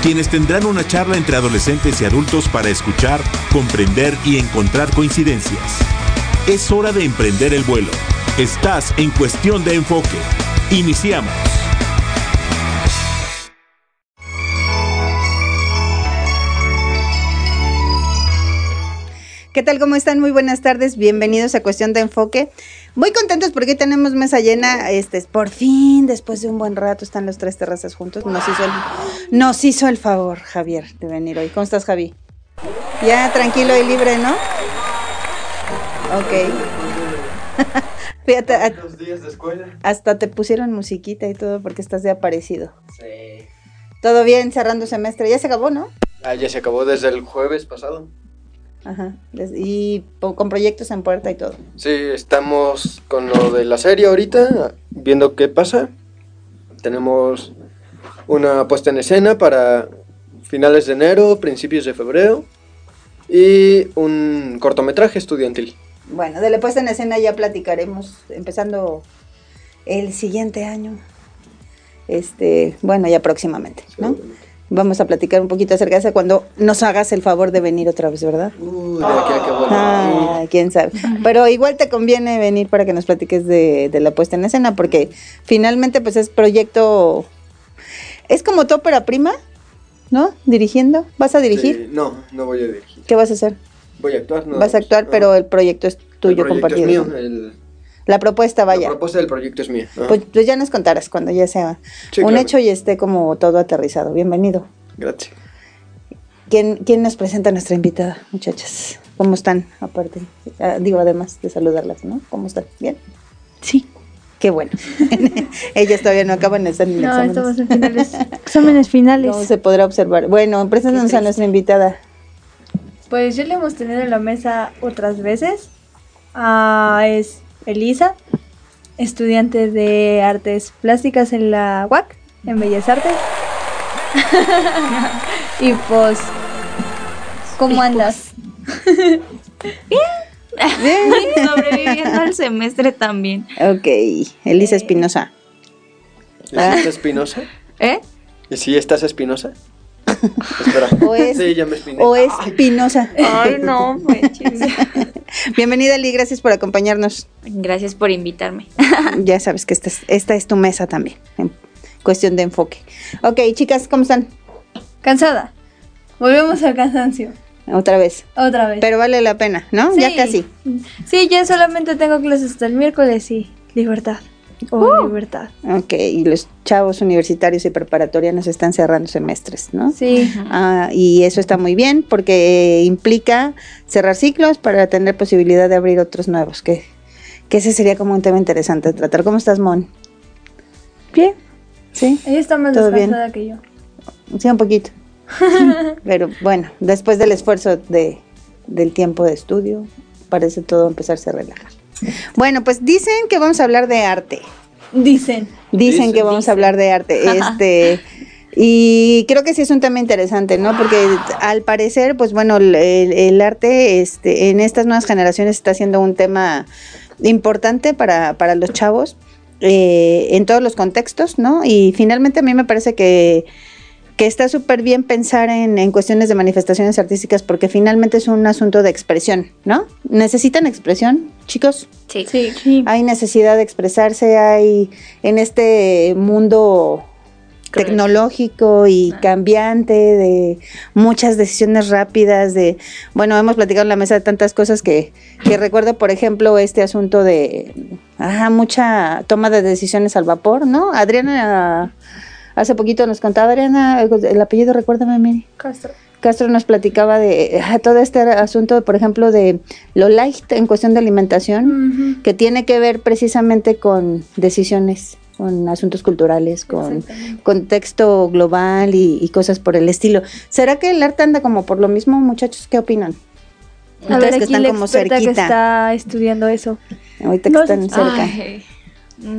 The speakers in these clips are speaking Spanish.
quienes tendrán una charla entre adolescentes y adultos para escuchar, comprender y encontrar coincidencias. Es hora de emprender el vuelo. Estás en cuestión de enfoque. Iniciamos. ¿Qué tal? ¿Cómo están? Muy buenas tardes. Bienvenidos a Cuestión de Enfoque. Muy contentos porque tenemos mesa llena. Este, por fin, después de un buen rato, están los tres terrazas juntos. Nos hizo el, nos hizo el favor, Javier, de venir hoy. ¿Cómo estás, Javi? Ya tranquilo y libre, ¿no? Ok. Fíjate, días de escuela. hasta te pusieron musiquita y todo porque estás de aparecido. Sí. Todo bien, cerrando semestre. Ya se acabó, ¿no? Ah, ya se acabó desde el jueves pasado. Ajá. Y con proyectos en puerta y todo. Sí, estamos con lo de la serie ahorita, viendo qué pasa. Tenemos una puesta en escena para finales de enero, principios de febrero y un cortometraje estudiantil. Bueno, de la puesta en escena ya platicaremos empezando el siguiente año. Este, bueno, ya próximamente, ¿no? Vamos a platicar un poquito acerca de eso cuando nos hagas el favor de venir otra vez, ¿verdad? Uy, de aquí a quién sabe. Pero igual te conviene venir para que nos platiques de, la puesta en escena, porque finalmente pues es proyecto, es como tu ópera prima, ¿no? Dirigiendo, ¿vas a dirigir? no, no voy a dirigir. ¿Qué vas a hacer? Voy a actuar, no. Vas a actuar, pero el proyecto es tuyo el compartido. Es mío, el la propuesta, vaya. La propuesta del proyecto es mía. Pues, pues, ya nos contarás cuando ya sea un hecho y esté como todo aterrizado. Bienvenido. Gracias. ¿Quién, ¿Quién nos presenta a nuestra invitada, muchachas? ¿Cómo están? Aparte, ah, digo, además de saludarlas, ¿no? ¿Cómo están? ¿Bien? Sí. Qué bueno. Ellas todavía no acaban de estar en no, estamos en finales. exámenes finales. ¿Cómo se podrá observar? Bueno, preséntanos a nuestra invitada. Pues ya le hemos tenido en la mesa otras veces. Ah, es Elisa, estudiante de artes plásticas en la UAC, en Bellas Artes. y pues, ¿cómo andas? Bien. Bien. Sobreviviendo al semestre también. Ok, Elisa Espinosa. ¿Elisa Espinosa? ¿Eh? ¿Y si estás espinosa? O es, sí, ya me o Espinosa. Ay, no, pues. Bienvenida, Lee, gracias por acompañarnos. Gracias por invitarme. ya sabes que esta es, esta es tu mesa también, en cuestión de enfoque. Ok, chicas, ¿cómo están? Cansada. Volvemos al cansancio. Otra vez. Otra vez. Pero vale la pena, ¿no? Ya casi. Sí, ya solamente tengo clases hasta el miércoles y libertad. Oh, libertad. Ok, y los chavos universitarios y preparatorianos están cerrando semestres, ¿no? Sí. Ah, y eso está muy bien porque implica cerrar ciclos para tener posibilidad de abrir otros nuevos, que, que ese sería como un tema interesante de tratar. ¿Cómo estás, Mon? Bien. ¿Sí? Ella está más descansada que yo. Sí, un poquito. Pero bueno, después del esfuerzo de, del tiempo de estudio, parece todo empezarse a relajar. Bueno, pues dicen que vamos a hablar de arte. Dicen. Dicen, que vamos a hablar de arte. Este. Y creo que sí es un tema interesante, ¿no? Porque al parecer, pues bueno, el, arte este, en estas nuevas generaciones está siendo un tema importante para, para los chavos eh, en todos los contextos, ¿no? Y finalmente a mí me parece que que está súper bien pensar en, cuestiones de manifestaciones artísticas porque finalmente es un asunto de expresión, ¿no? ¿Necesitan expresión, chicos? Sí. sí. Hay necesidad de expresarse, hay en este mundo tecnológico y ah. cambiante, de muchas decisiones rápidas, de, bueno, hemos platicado en la mesa de tantas cosas que, que recuerdo, por ejemplo, este asunto de, ajá, mucha toma de decisiones al vapor, ¿no? Adriana Hace poquito nos contaba Adriana, el apellido, recuérdame, Miri. Castro. Castro nos platicaba de todo este asunto, por ejemplo, de lo light en cuestión de alimentación, que tiene que ver precisamente con decisiones, con asuntos culturales, con contexto global y, cosas por el estilo. ¿Será que el arte anda como por lo mismo, muchachos? ¿Qué opinan? Ustedes que están la como experta que cerquita. está estudiando eso. Ahorita que No, están cerca. Ay,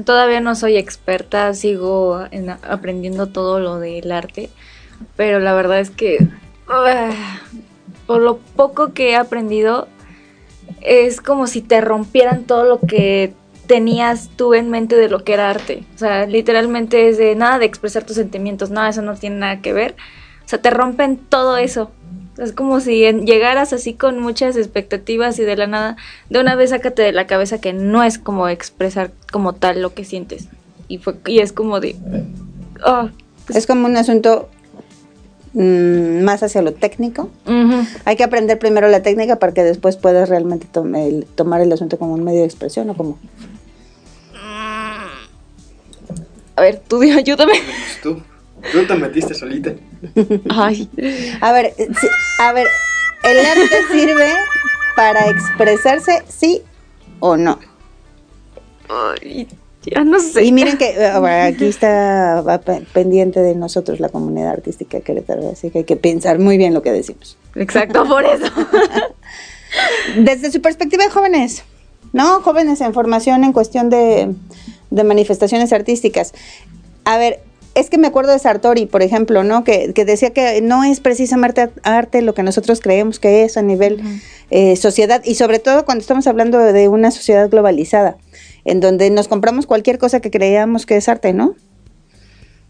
todavía no soy experta, sigo en- aprendiendo todo lo del arte, pero la verdad es que ah, por lo poco que he aprendido es como si te rompieran todo lo que tenías tú en mente de lo que era arte. O sea, literalmente es de nada de expresar tus sentimientos, nada, eso no tiene nada que ver. O sea, te rompen todo eso. Es como si en- llegaras así con muchas expectativas y de la nada, de una vez sácate de la cabeza que no es como expresar como tal lo que sientes. Y, fue, y es como de... ah, Es como un asunto mm, más hacia lo técnico. Hay que aprender primero la técnica para que después puedas realmente el- tomar el asunto como un medio de expresión o como... A ver, tú di- ayúdame. Pues tú, tú te metiste solita. Ay. A ver, eh, sí, a ver, ¿el arte sirve para expresarse sí o no? Ay, ya no sé. Y miren que eh, aquí está pendiente de nosotros la comunidad artística Querétaro, así que hay que pensar muy bien lo que decimos. Exacto, por eso. Desde su perspectiva de jóvenes, ¿no? Jóvenes en formación en cuestión de, de manifestaciones artísticas. A ver, es que me acuerdo de Sartori, por ejemplo, ¿no? Que, que decía que no es precisamente arte lo que nosotros creemos que es a nivel eh, sociedad y sobre todo cuando estamos hablando de una sociedad globalizada, en donde nos compramos cualquier cosa que creíamos que es arte, ¿no?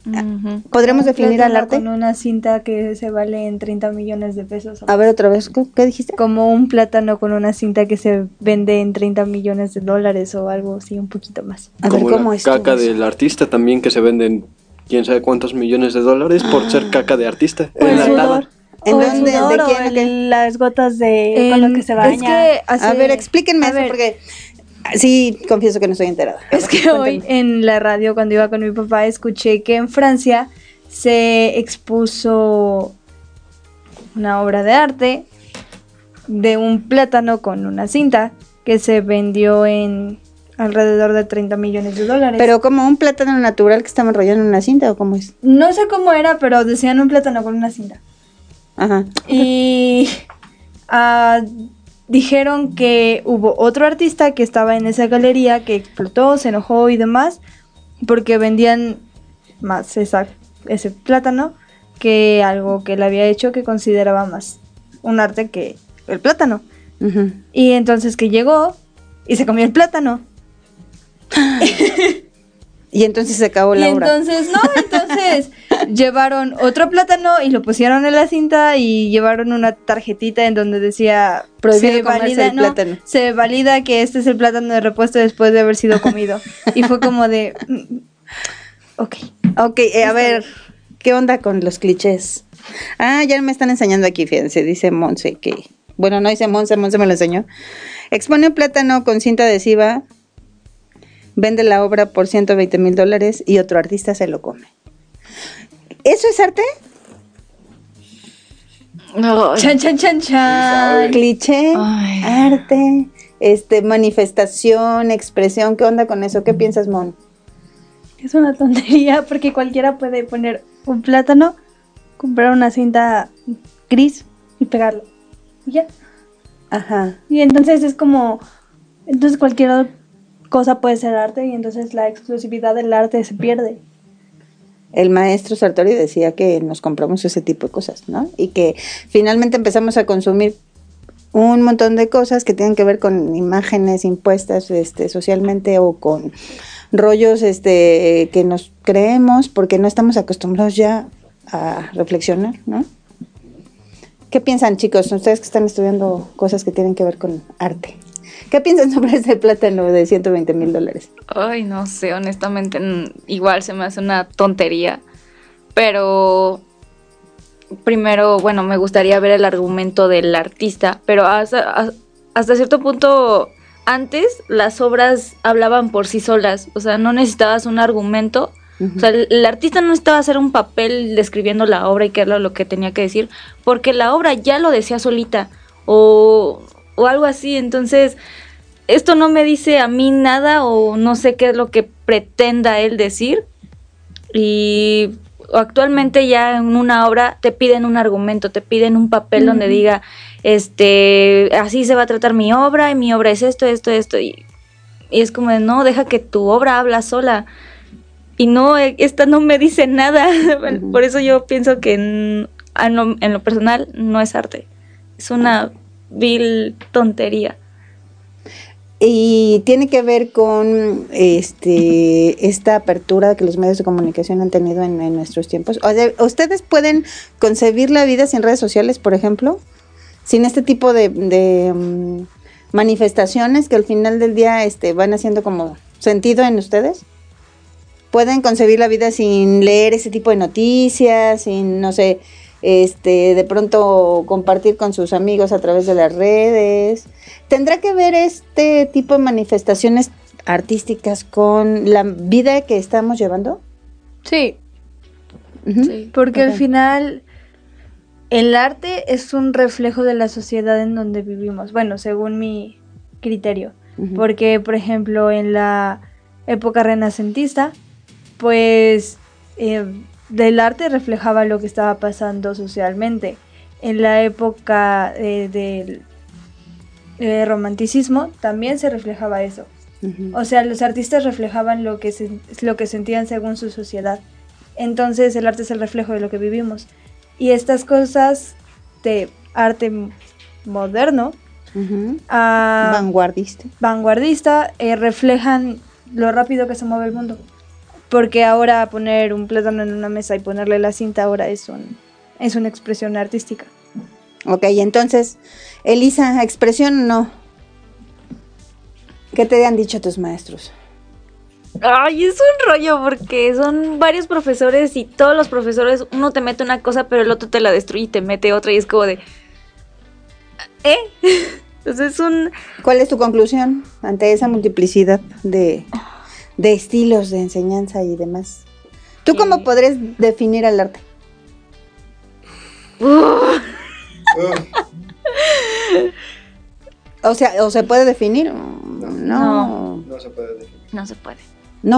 Ujú. ¿Podremos Un definir al plátano arte? Con una cinta que se vale en 30 millones de pesos. A ver otra vez, ¿qué, qué dijiste? Como un plátano con una cinta que se vende en 30 millones de dólares o algo así, un poquito más. A ver, ¿cómo la es? caca eso? del artista también que se venden quién sabe cuántos millones de dólares por ser caca de artista. El enlatada. sudor. ¿En O el dónde? sudor ¿De quién? el- ¿De las gotas de con lo que se baña. Es que hace- A ver, explíquenme a eso ver, porque sí, confieso que no estoy enterada. Es que hoy en la radio, cuando iba con mi papá, escuché que en Francia se expuso una obra de arte de un plátano con una cinta que se vendió en alrededor de 30 millones de dólares. Pero como un plátano natural que estaba enrollado en una cinta o cómo es? no sé cómo era, pero decían un plátano con una cinta. Ajá. Y ah, dijeron que hubo otro artista que estaba en esa galería que explotó, se enojó y demás, porque vendían más esa, ese plátano que algo que él había hecho que consideraba más un arte que el plátano. Y entonces que llegó y se comió el plátano. Y entonces se acabó Y la obra. entonces, no, entonces llevaron otro plátano y lo pusieron en la cinta y llevaron una tarjetita en donde decía Prohibido se comerse valida, el no, plátano". se valida que este es el plátano de repuesto después de haber sido comido. y fue como de mm, ok. Ok, eh, a ver, ¿qué onda con los clichés? Ah, ya me están enseñando aquí, fíjense, dice Monse que... Bueno, no dice Monse, Monse me lo enseñó. Expone un plátano con cinta adhesiva, vende la obra por 120 mil dólares y otro artista se lo come. ¿Eso es arte? Ay. Chan chan chan chan. Cliché, Ay. arte, este, manifestación, expresión, ¿qué onda con eso? ¿Qué piensas, Mon? Es una tontería porque cualquiera puede poner un plátano, comprar una cinta gris y pegarlo. Y ya. Ajá. Y entonces es como, entonces cualquier cosa puede ser arte y entonces la exclusividad del arte se pierde. el maestro Sartori decía que nos compramos ese tipo de cosas, ¿no? Y que finalmente empezamos a consumir un montón de cosas que tienen que ver con imágenes impuestas este, socialmente o con rollos este, que nos creemos porque no estamos acostumbrados ya a reflexionar, ¿no? ¿Qué piensan, chicos? Ustedes que están estudiando cosas que tienen que ver con arte. ¿Qué piensan sobre ese plátano de 120 mil dólares? Ay, no sé, honestamente, igual se me hace una tontería. Pero primero, bueno, me gustaría ver el argumento del artista, pero hasta, hasta cierto punto, antes las obras hablaban por sí solas, o sea, no necesitabas un argumento. O sea, el, el artista no necesitaba hacer un papel describiendo la obra y qué era lo que tenía que decir, porque la obra ya lo decía solita, o, o algo así. Entonces, esto no me dice a mí nada o no sé qué es lo que pretenda él decir. Y actualmente ya en una obra te piden un argumento, te piden un papel donde diga, este, así se va a tratar mi obra y mi obra es esto, esto, esto. Y, y es como de, no, deja que tu obra habla sola. Y no, eh, esta no me dice nada. Por eso yo pienso que en, en lo, en lo personal no es arte. Es una vil tontería. Y tiene que ver con este esta apertura que los medios de comunicación han tenido en, nuestros tiempos. O sea, ¿Ustedes pueden concebir la vida sin redes sociales, por ejemplo? Sin este tipo de, de, mm, manifestaciones que al final del día este, van haciendo como sentido en ustedes. ¿Pueden concebir la vida sin leer ese tipo de noticias, sin, no sé, este, de pronto compartir con sus amigos a través de las redes. ¿Tendrá que ver este tipo de manifestaciones artísticas con la vida que estamos llevando? Sí, porque al final el arte es un reflejo de la sociedad en donde vivimos. Bueno, según mi criterio. Porque, por ejemplo, en la época renacentista, pues eh, del arte reflejaba lo que estaba pasando socialmente. En la época eh, del eh, romanticismo también se reflejaba eso. O sea, los artistas reflejaban lo que, se- lo que sentían según su sociedad. Entonces el arte es el reflejo de lo que vivimos. Y estas cosas de arte moderno, Ujú. ah, Vanguardista. vanguardista, eh, reflejan lo rápido que se mueve el mundo. Porque ahora poner un plátano en una mesa y ponerle la cinta ahora es, un, es una expresión artística. Ok, entonces, Elisa, expresión no. ¿Qué te han dicho tus maestros? Ay, es un rollo porque son varios profesores y todos los profesores, uno te mete una cosa, pero el otro te la destruye y te mete otra y es como de... ¿Eh? Entonces es un... ¿Cuál es tu conclusión ante esa multiplicidad de, de estilos de enseñanza y demás? ¿Tú cómo podrías definir al arte? O sea, ¿o se puede definir? No. No, No se puede definir. No se puede.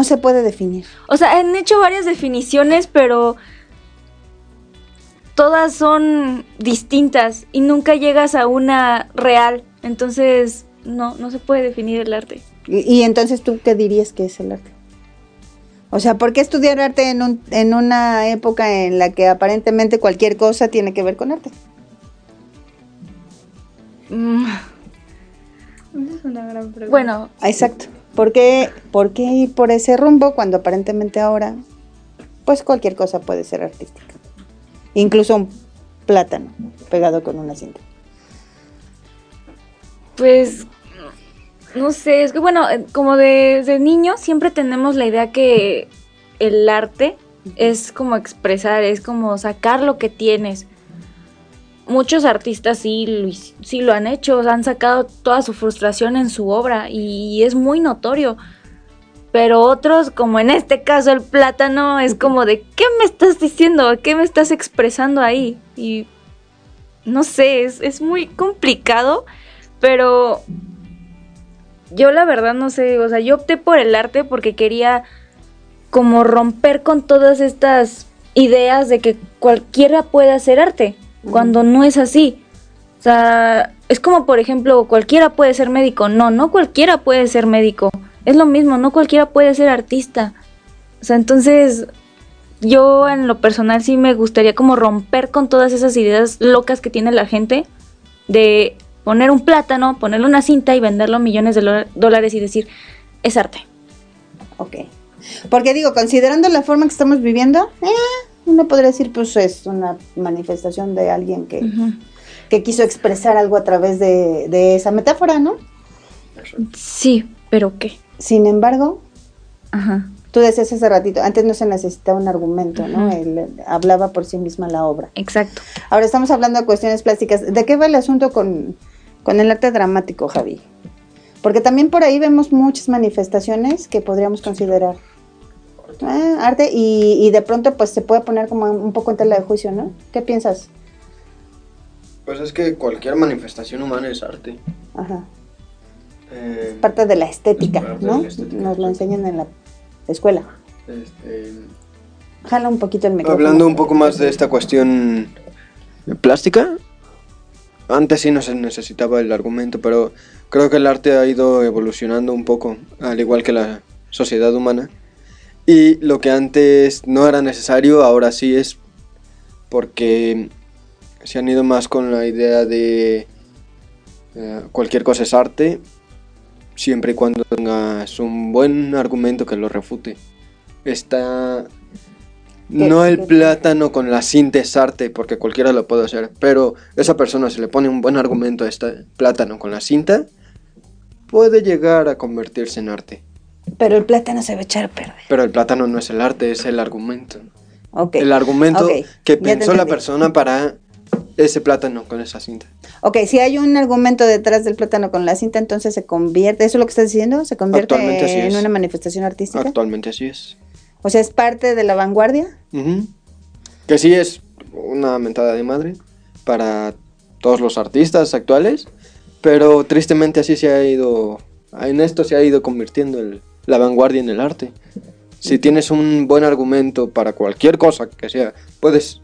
se puede definir. O sea, han hecho varias definiciones, pero todas son distintas y nunca llegas a una real. Entonces, no, no se puede definir el arte. Y, y entonces, ¿tú qué dirías que es el arte? O sea, ¿por qué estudiar arte en, un, en una época en la que aparentemente cualquier cosa tiene que ver con arte? Mm, Esa es una gran pregunta. Bueno, Exacto. ¿Por qué, ¿Por qué ir por ese rumbo cuando aparentemente ahora, pues cualquier cosa puede ser artística? Incluso un plátano pegado con una cinta. Pues no sé, es que bueno, eh, como desde niño siempre tenemos la idea que el arte es como expresar, es como sacar lo que tienes. Muchos artistas sí lo, sí lo han hecho, han sacado toda su frustración en su obra y es muy notorio. Pero otros, como en este caso el plátano, es como de, ¿qué me estás diciendo? ¿Qué me estás expresando ahí? Y no sé, es, es muy complicado, pero yo la verdad no sé, o sea, yo opté por el arte porque quería como romper con todas estas ideas de que cualquiera puede hacer arte, cuando no es así. O sea, es como por ejemplo, cualquiera puede ser médico, no, no cualquiera puede ser médico. Es lo mismo, no cualquiera puede ser artista. O sea, entonces yo en lo personal sí me gustaría como romper con todas esas ideas locas que tiene la gente de poner un plátano, ponerle una cinta y venderlo millones de dólares y decir, es arte. Ok. Porque digo, considerando la forma que estamos viviendo, eh, uno podría decir, pues es una manifestación de alguien que, que quiso expresar algo a través de, de esa metáfora, ¿no? Sí, pero ¿qué? Sin embargo, Ajá. tú decías hace ratito, antes no se necesitaba un argumento, ¿no? Él, hablaba por sí misma la obra. Exacto. Ahora estamos hablando de cuestiones plásticas. ¿De qué va el asunto con, con el arte dramático, Javi? Porque también por ahí vemos muchas manifestaciones que podríamos considerar ah, arte y, y de pronto pues se puede poner como un poco en tela de juicio, ¿no? ¿Qué piensas? Pues es que cualquier manifestación humana es arte. Ajá. Eh, Parte de la estética, Es ¿no? la estética, Nos lo enseñan en la escuela. este, Jala un poquito el micrófono. Hablando un poco más de esta cuestión plástica, antes sí no se necesitaba el argumento, pero creo que el arte ha ido evolucionando un poco, al igual que la sociedad humana. Y lo que antes no era necesario, ahora sí es porque se han ido más con la idea de eh, cualquier cosa es arte, siempre y cuando tengas un buen argumento que lo refute. Está no el plátano con la cinta es arte, porque cualquiera lo puede hacer, pero esa persona se le pone un buen argumento a este plátano con la cinta, puede llegar a convertirse en arte. Pero el plátano se va a echar a perder. Pero el plátano no es el arte, es el argumento. Ok. El argumento que pensó la persona para ese plátano con esa cinta. Ok, si hay un argumento detrás del plátano con la cinta, entonces se convierte, ¿eso es lo que estás diciendo? ¿Se convierte en una manifestación artística? Actualmente así es. O sea, es parte de la vanguardia. Que sí es una mentada de madre para todos los artistas actuales, pero tristemente así se ha ido, en esto se ha ido convirtiendo la vanguardia en el arte. Si tienes un buen argumento para cualquier cosa que sea, puedes...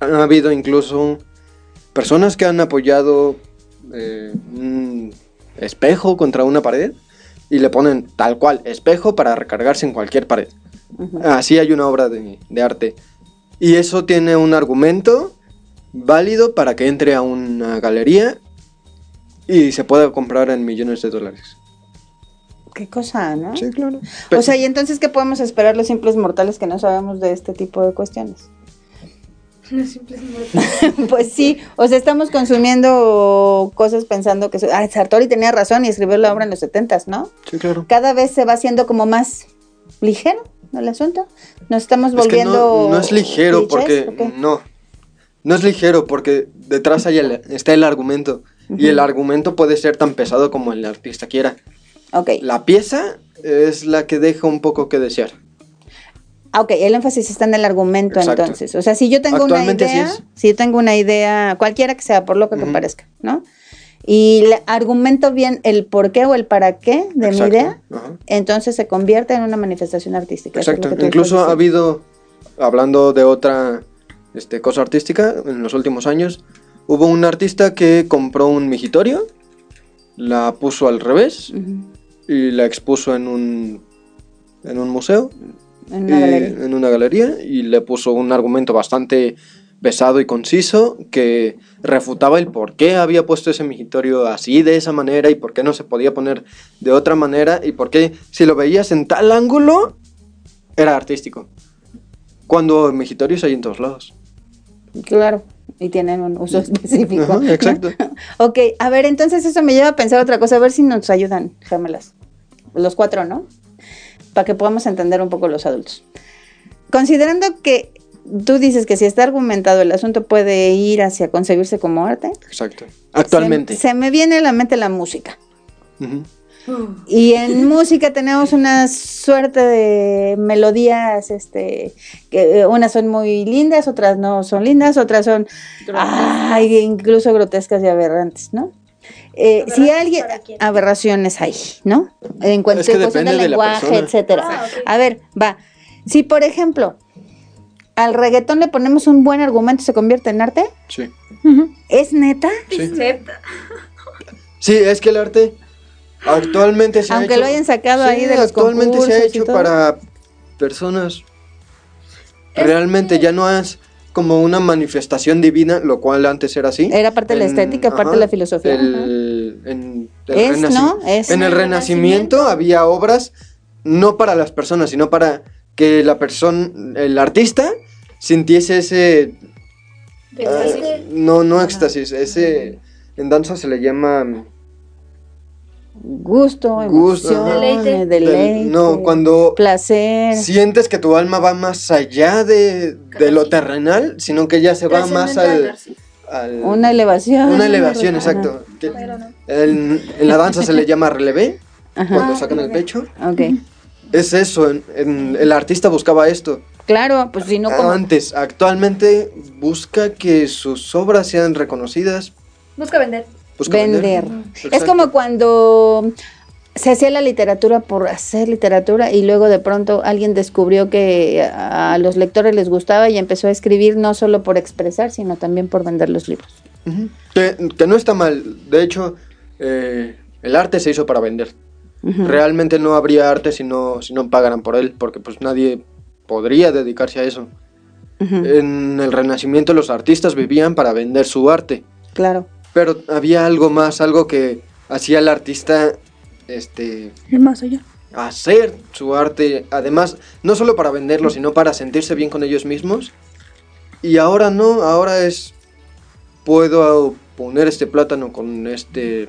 Ha habido incluso personas que han apoyado eh, un espejo contra una pared y le ponen tal cual espejo para recargarse en cualquier pared. Así hay una obra de, de arte. Y eso tiene un argumento válido para que entre a una galería y se pueda comprar en millones de dólares. Qué cosa, ¿no? Sí, claro. O sea, ¿y entonces qué podemos esperar los simples mortales que no sabemos de este tipo de cuestiones? Los simples mortales. pues sí, o sea, estamos consumiendo cosas pensando que... Ah, Sartori tenía razón y escribió la obra en los setentas, ¿no? sí, claro. Cada vez se va haciendo como más ligero el asunto. Nos estamos Es que volviendo... no, no es ligero clichés, porque... No. No es ligero porque detrás hay el- está el argumento. Y el argumento puede ser tan pesado como el artista quiera. Ok, La pieza es la que deja un poco que desear. Ah, ok, el énfasis está en el argumento Exacto. entonces. O sea, si yo tengo una idea, si yo tengo una idea, cualquiera que sea, por lo que, que Ujú. parezca, ¿no? Y le argumento bien el por qué o el para qué de mi idea, entonces se convierte en una manifestación artística. Es Exacto. Incluso ha habido, hablando de otra este, cosa artística, en los últimos años, hubo un artista que compró un migitorio, la puso al revés y la expuso en un, en un museo, En una y- galería. en una galería, y le puso un argumento bastante pesado y conciso que refutaba el por qué había puesto ese migitorio así, de esa manera, y por qué no se podía poner de otra manera, y por qué si lo veías en tal ángulo, era artístico. Cuando migitorios hay en todos lados. Claro, y tienen un uso específico. Exacto. Ok, a ver, entonces eso me lleva a pensar otra cosa, a ver si nos ayudan, gemelas. Los cuatro, ¿no? Para que podamos entender un poco los adultos. Considerando que tú dices que si está argumentado el asunto puede ir hacia concebirse como arte. Exacto. Actualmente. Se, se me viene a la mente la música. Y en música tenemos una suerte de melodías, este, que unas son muy lindas, otras no son lindas, otras son ay, incluso grotescas y aberrantes, ¿no? Eh, si ¿Aberrantes alguien aberraciones hay, ¿no? En cuanto Es que a cuestión del de lenguaje, etcétera. Ah. A ver, va. Si por ejemplo al reggaetón le ponemos un buen argumento, ¿se convierte en arte? Sí. ¿Es neta? Sí. Acepta. Sí, es que el arte actualmente se ha Aunque hecho- lo hayan sacado Sí, ahí de los actualmente se ha hecho para personas realmente ya no es como una manifestación divina, lo cual antes era así. Era parte de la estética, parte ajá, de la filosofía. el- en, el Es, renaci- ¿no? Es. en el El Renacimiento Renacimiento. había obras no para las personas, sino para que la persona, el artista, sintiese ese este- no, no éxtasis, ese en danza se le llama Gusto, Gusto, emoción. Deleite. deleite, no, cuando placer. sientes que tu alma va más allá de, de lo terrenal, sino que ya se va más al. Al- Una elevación. una elevación, exacto. Que en, en la danza se le llama relevé, Ajá. cuando sacan el pecho. Ok. Es eso, en- en- el artista buscaba esto. Claro, pues si no como. Antes, actualmente busca que sus obras sean reconocidas. Busca vender. busca Vender. vender. Es como cuando se hacía la literatura por hacer literatura y luego de pronto alguien descubrió que a los lectores les gustaba y empezó a escribir no solo por expresar, sino también por vender los libros. que, no está mal. De hecho, eh, el arte se hizo para vender. Realmente no habría arte si no, si no pagaran por él, porque pues nadie podría dedicarse a eso. En el Renacimiento los artistas vivían para vender su arte. Claro. Pero había algo más, algo que hacía el artista este más allá. hacer su arte, además no solo para venderlo, sino para sentirse bien con ellos mismos. Y ahora no, ahora es puedo poner este plátano con este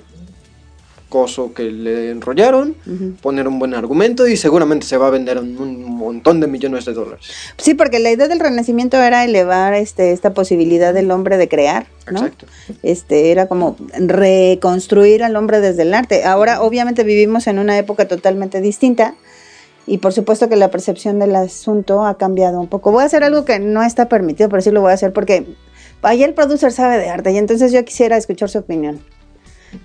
coso que le enrollaron, poner un buen argumento y seguramente se va a vender un, montón de millones de dólares. Sí, porque la idea del renacimiento era elevar este, esta posibilidad del hombre de crear, ¿no? Exacto. Este, era como reconstruir al hombre desde el arte. Ahora, obviamente, vivimos en una época totalmente distinta. Y por supuesto que la percepción del asunto ha cambiado un poco. Voy a hacer algo que no está permitido, pero sí lo voy a hacer porque ahí el producer sabe de arte y entonces yo quisiera escuchar su opinión.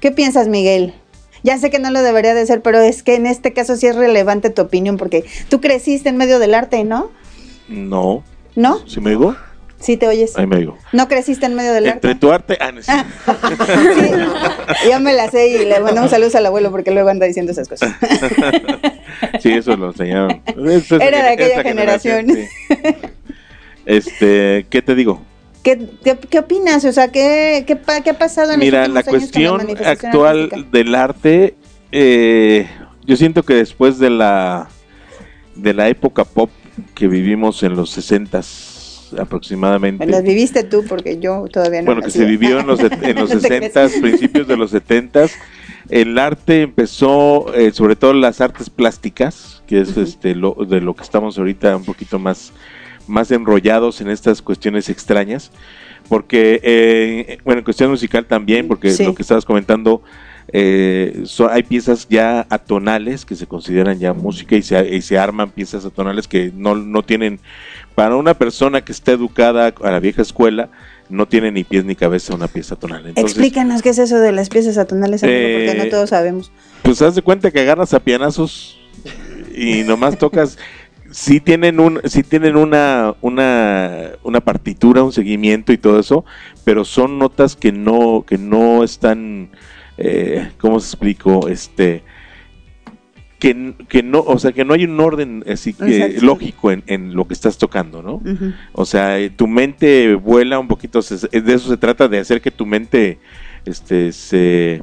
¿Qué piensas, Miguel? Ya sé que no lo debería de ser, pero es que en este caso sí es relevante tu opinión, porque tú creciste en medio del arte, ¿no? No. ¿No? ¿Sí me digo? Sí, te oyes. Ahí me digo. ¿No creciste en medio del arte? Entre tu arte. Ah, no, sí. ya me la sé y le mandamos saludos al abuelo porque luego anda diciendo esas cosas. sí, eso lo enseñaron. Era de aquella generación. Este, ¿qué te digo? ¿Qué, qué, opinas? O sea, ¿qué, qué, qué ha pasado en Mira, la cuestión actual del arte, eh, yo siento que después de la, de la época pop que vivimos en los 60 aproximadamente. Las viviste tú porque yo todavía no. Bueno, que se vivió en los, en los 60 principios de los 70 el arte empezó, eh, sobre todo las artes plásticas, que es este lo, de lo que estamos ahorita un poquito más más enrollados en estas cuestiones extrañas, porque, eh, bueno, en cuestión musical también, porque lo que estabas comentando, eh, hay piezas ya atonales que se consideran ya música y se, y se arman piezas atonales que no, no, tienen, para una persona que está educada a la vieja escuela, no tiene ni pies ni cabeza una pieza atonal. Explícanos qué es eso de las piezas atonales, porque no eh, todos sabemos. Pues haz de cuenta que agarras a pianazos y nomás tocas sí tienen un sí tienen una, una, una partitura un seguimiento y todo eso pero son notas que no que no están eh, cómo se explico este que, que, no, o sea, que no hay un orden así que lógico en, en, lo que estás tocando, ¿no? O sea, eh, tu mente vuela un poquito, de eso se trata, de hacer que tu mente este, se,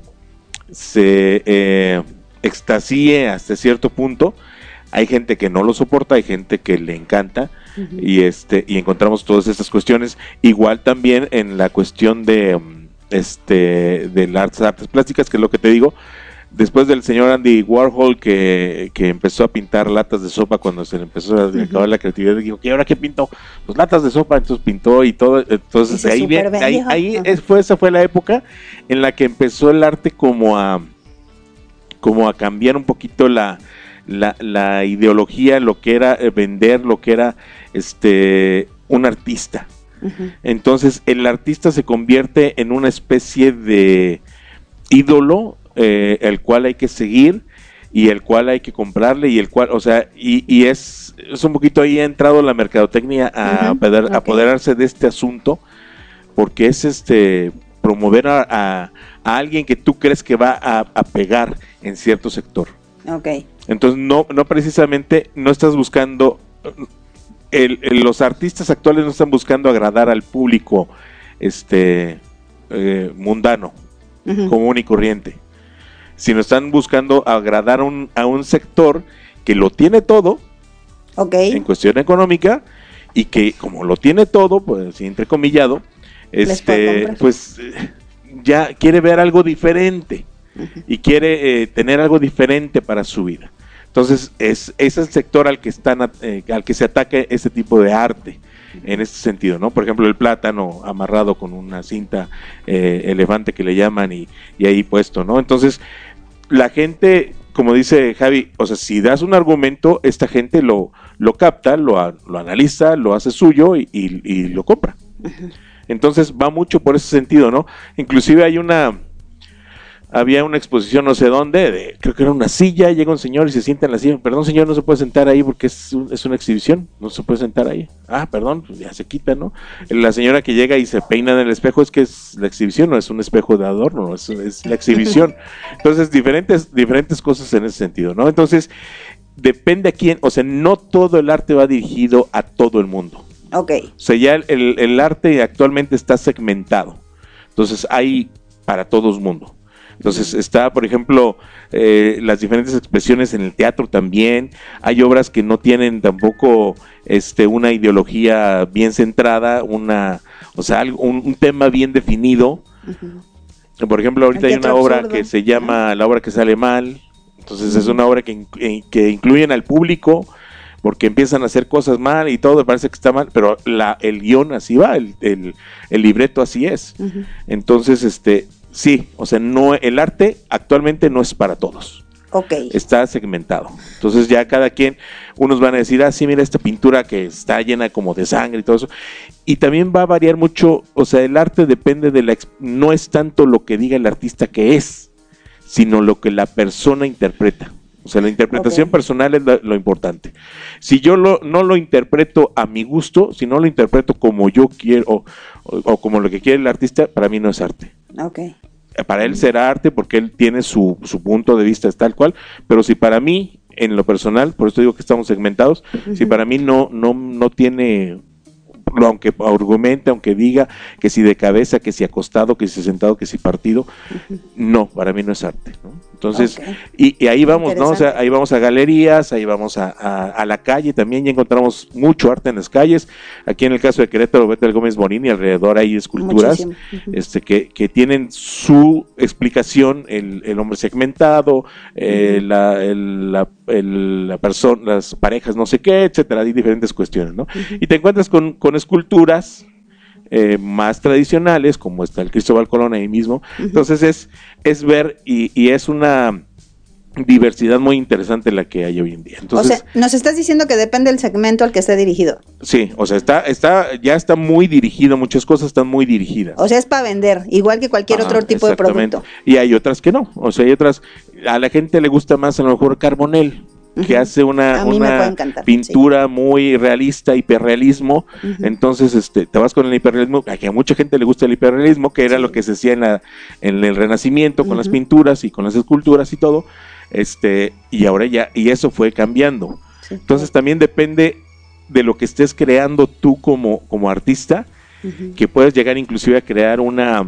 se eh, extasíe hasta cierto punto hay gente que no lo soporta, hay gente que le encanta y este y encontramos todas estas cuestiones. Igual también en la cuestión de mm, este de las artes plásticas, que es lo que te digo, después del señor Andy Warhol que, empezó a pintar latas de sopa cuando se le empezó a acabar la creatividad, dijo, ¿y ahora qué pintó? Pues latas de sopa, entonces pintó y todo, entonces ahí, bien, ahí, ahí fue, esa fue la época en la que empezó el arte como a como a cambiar un poquito la, la, la ideología, lo que era eh, vender, lo que era este un artista. Entonces el artista se convierte en una especie de ídolo eh, el cual hay que seguir y el cual hay que comprarle y el cual, o sea, y, y es, es un poquito ahí ha entrado la mercadotecnia a, apoderarse de este asunto porque es este promover a, a, alguien que tú crees que va a, a pegar en cierto sector. Okay. Entonces, no, no precisamente, no estás buscando, los artistas actuales no están buscando agradar al público este eh, mundano, común y corriente, sino están buscando agradar un, a un sector que lo tiene todo en cuestión económica y que como lo tiene todo, pues entrecomillado, este, pues ya quiere ver algo diferente y quiere eh, tener algo diferente para su vida. Entonces, es, es el sector al que, están, eh, al que se ataca este tipo de arte en este sentido, ¿no? Por ejemplo, el plátano amarrado con una cinta eh, elefante que le llaman y, ahí puesto, ¿no? Entonces, la gente, como dice Javi, o sea, si das un argumento, esta gente lo, lo capta, lo, lo analiza, lo hace suyo y, y lo compra. Entonces, va mucho por ese sentido, ¿no? Inclusive hay una había una exposición no sé dónde, de, creo que era una silla, llega un señor y se sienta en la silla, perdón señor, no se puede sentar ahí porque es, es una exhibición, no se puede sentar ahí. Ah, perdón, pues ya se quita, ¿no? La señora que llega y se peina en el espejo es que es la exhibición, no es un espejo de adorno, es, es la exhibición. Entonces, diferentes, diferentes cosas en ese sentido, ¿no? Entonces, depende a quién, o sea, no todo el arte va dirigido a todo el mundo. Ok. O sea, ya el, el arte actualmente está segmentado. Entonces, hay para todo el mundo. Entonces está, por ejemplo, eh, las diferentes expresiones en el teatro también. Hay obras que no tienen tampoco este, una ideología bien centrada, una, o sea, un, un tema bien definido. Por ejemplo, ahorita hay una obra que se llama La obra que sale mal. Entonces es una obra que, eh, que incluyen al público porque empiezan a hacer cosas mal y todo, parece que está mal, pero la, el guion así va, el, el, el libreto así es. Entonces, este, sí, o sea, no, el arte actualmente no es para todos. Ok. Está segmentado. Entonces ya cada quien, unos van a decir, ah, sí, mira esta pintura que está llena como de sangre y todo eso. Y también va a variar mucho, o sea, el arte depende de la... No es tanto lo que diga el artista que es, sino lo que la persona interpreta. O sea, la interpretación personal es la- lo importante. Si yo lo, no lo interpreto a mi gusto, si no lo interpreto como yo quiero o, o- o como lo que quiere el artista, para mí no es arte. Ok. Para él será arte porque él tiene su, su punto de vista, es tal cual, pero si para mí, en lo personal, por eso digo que estamos segmentados, si para mí no, no, no tiene, aunque argumente, aunque diga que si de cabeza, que si acostado, que si sentado, que si partido, no, para mí no es arte. ¿no? Entonces, y, y ahí vamos, ¿no? O sea, ahí vamos a galerías, ahí vamos a, a- a la calle, también ya encontramos mucho arte en las calles. Aquí en el caso de Querétaro, Betel Gómez Bonini, alrededor hay esculturas este, que, que tienen su explicación, el, el hombre segmentado, eh, la, el- la, el- la persona, las parejas no sé qué, etcétera, hay diferentes cuestiones, ¿no? Y te encuentras con, con esculturas eh, más tradicionales, como está el Cristóbal Colón ahí mismo. Entonces es, es ver y, y es una diversidad muy interesante la que hay hoy en día. Entonces, o sea, nos estás diciendo que depende del segmento al que esté dirigido. sí, o sea, está, está, ya está muy dirigido, muchas cosas están muy dirigidas. O sea, es para vender, igual que cualquier otro tipo de producto. Y hay otras que no. O sea, hay otras. A la gente le gusta más a lo mejor Carbonell, que hace una, encantar, pintura muy realista, hiperrealismo. Entonces, este, te vas con el hiperrealismo, a que a mucha gente le gusta el hiperrealismo, que era Sí. lo que se hacía en, la, en el Renacimiento con las pinturas y con las esculturas y todo. Este, y ahora ya, y eso fue cambiando. Sí. Entonces también depende de lo que estés creando tú como, como artista, que puedes llegar inclusive a crear una,